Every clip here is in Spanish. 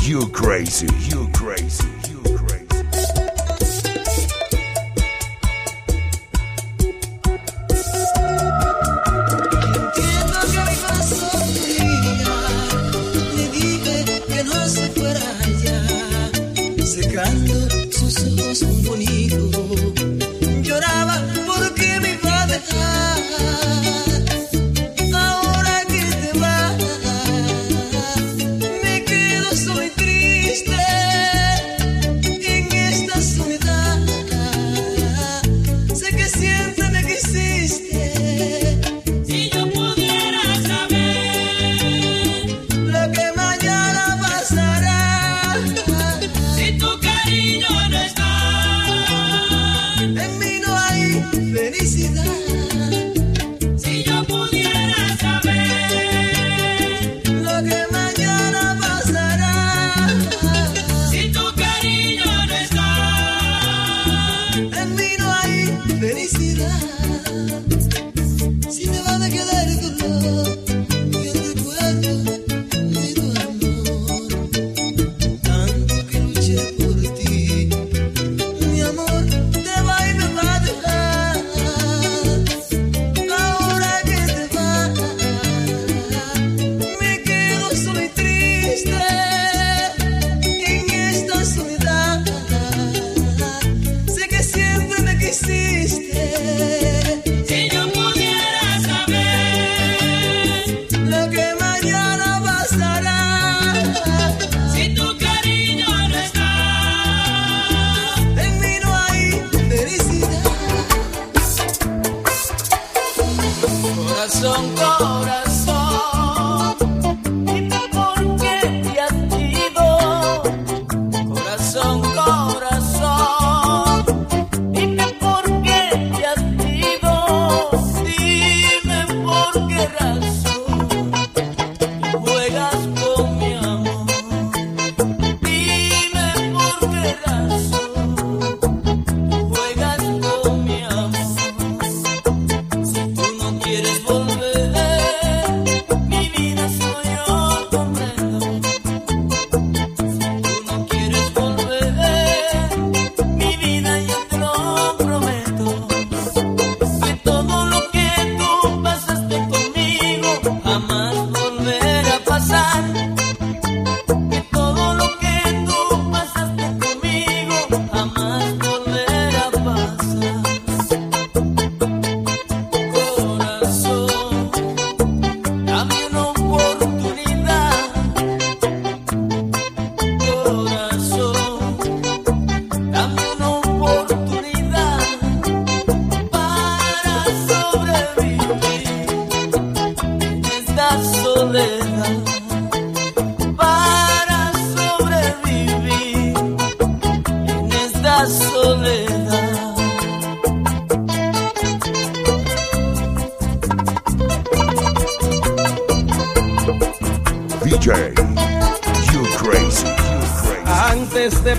You crazy, you crazy, you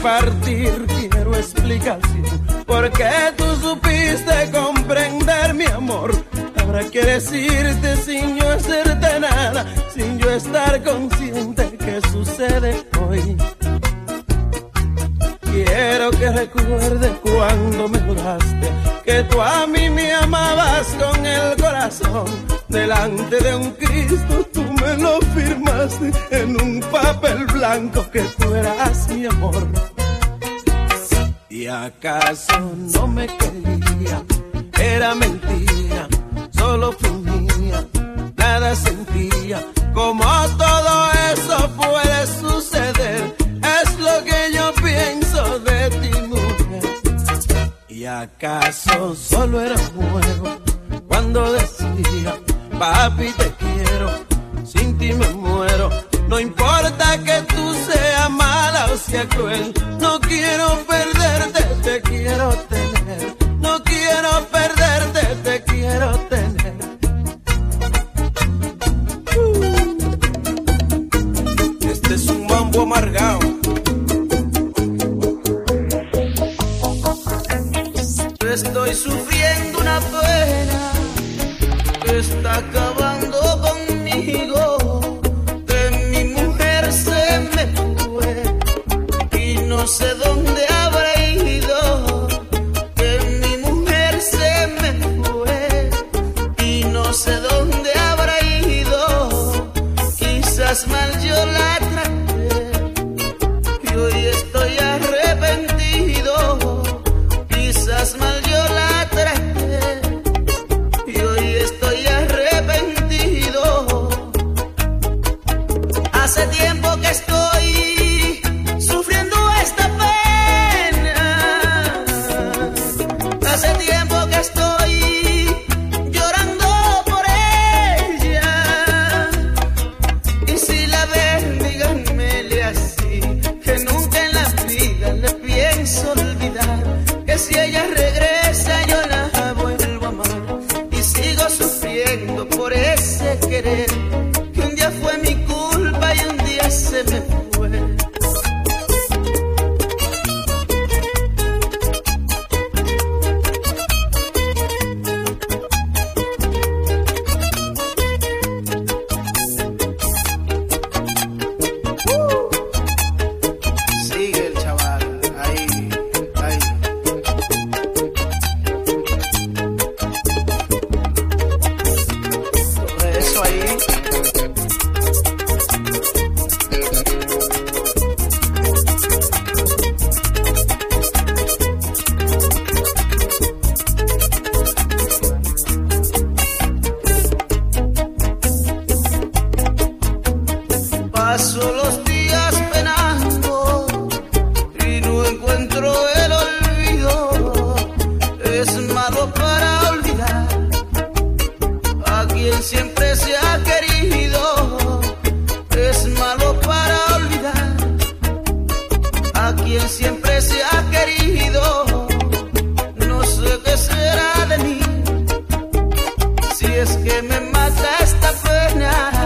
partir, quiero explicación. Porque tú supiste comprender mi amor. Ahora quieres decirte sin yo hacerte nada, sin yo estar consciente que sucede hoy. Quiero que recuerdes cuando me juraste que tú a mí me amabas con el corazón delante de un Cristo pues lo firmaste en un papel blanco que tú eras mi amor. ¿Y acaso no me quería? Era mentira, solo fungía, nada sentía. Como todo eso puede suceder, es lo que yo pienso de ti, mujer. ¿Y acaso solo era no sé dónde habrá ido, que mi mujer se me fue y no sé dónde habrá ido, quizás mal yo la traté y hoy estoy arrepentido, quizás mal yo la traté y hoy estoy arrepentido. Hace tiempo querer. Paso los días penando y no encuentro el olvido. Es malo para olvidar a quien siempre se ha querido. Es malo para olvidar a quien siempre se ha querido. No sé qué será de mí si es que me mata esta pena.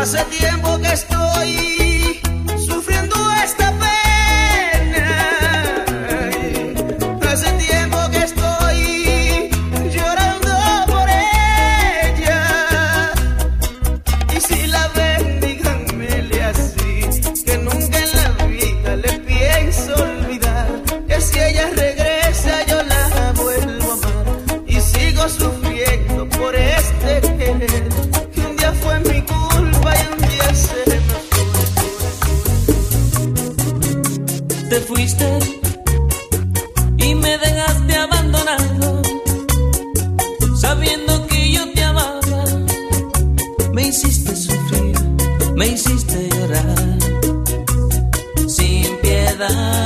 Hace tiempo verdad.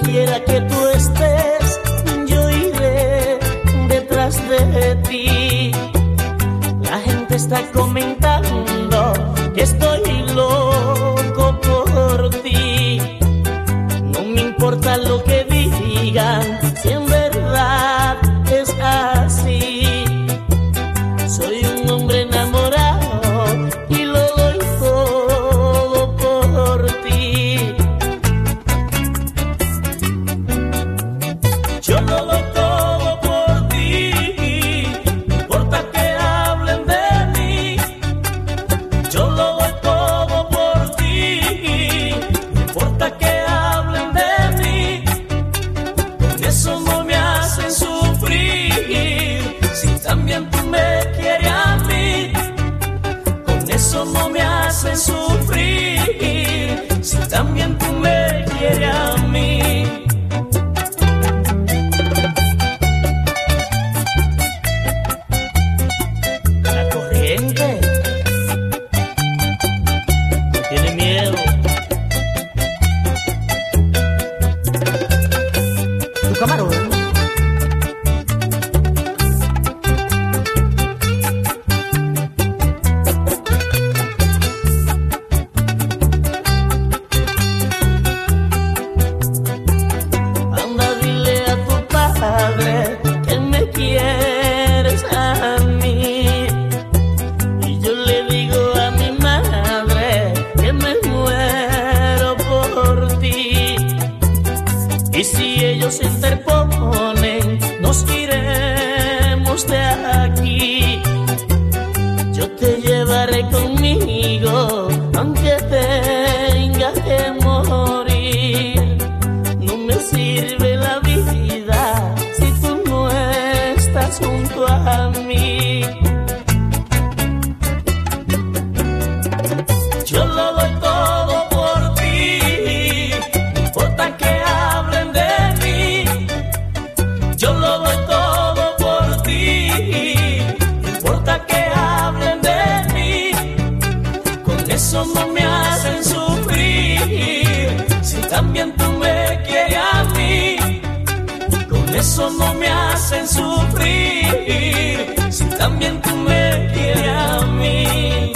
quiera que tú estés, yo iré detrás de ti. La gente está comentando camarón. sentar solo me hacen sufrir, si también tú me quieres a mí.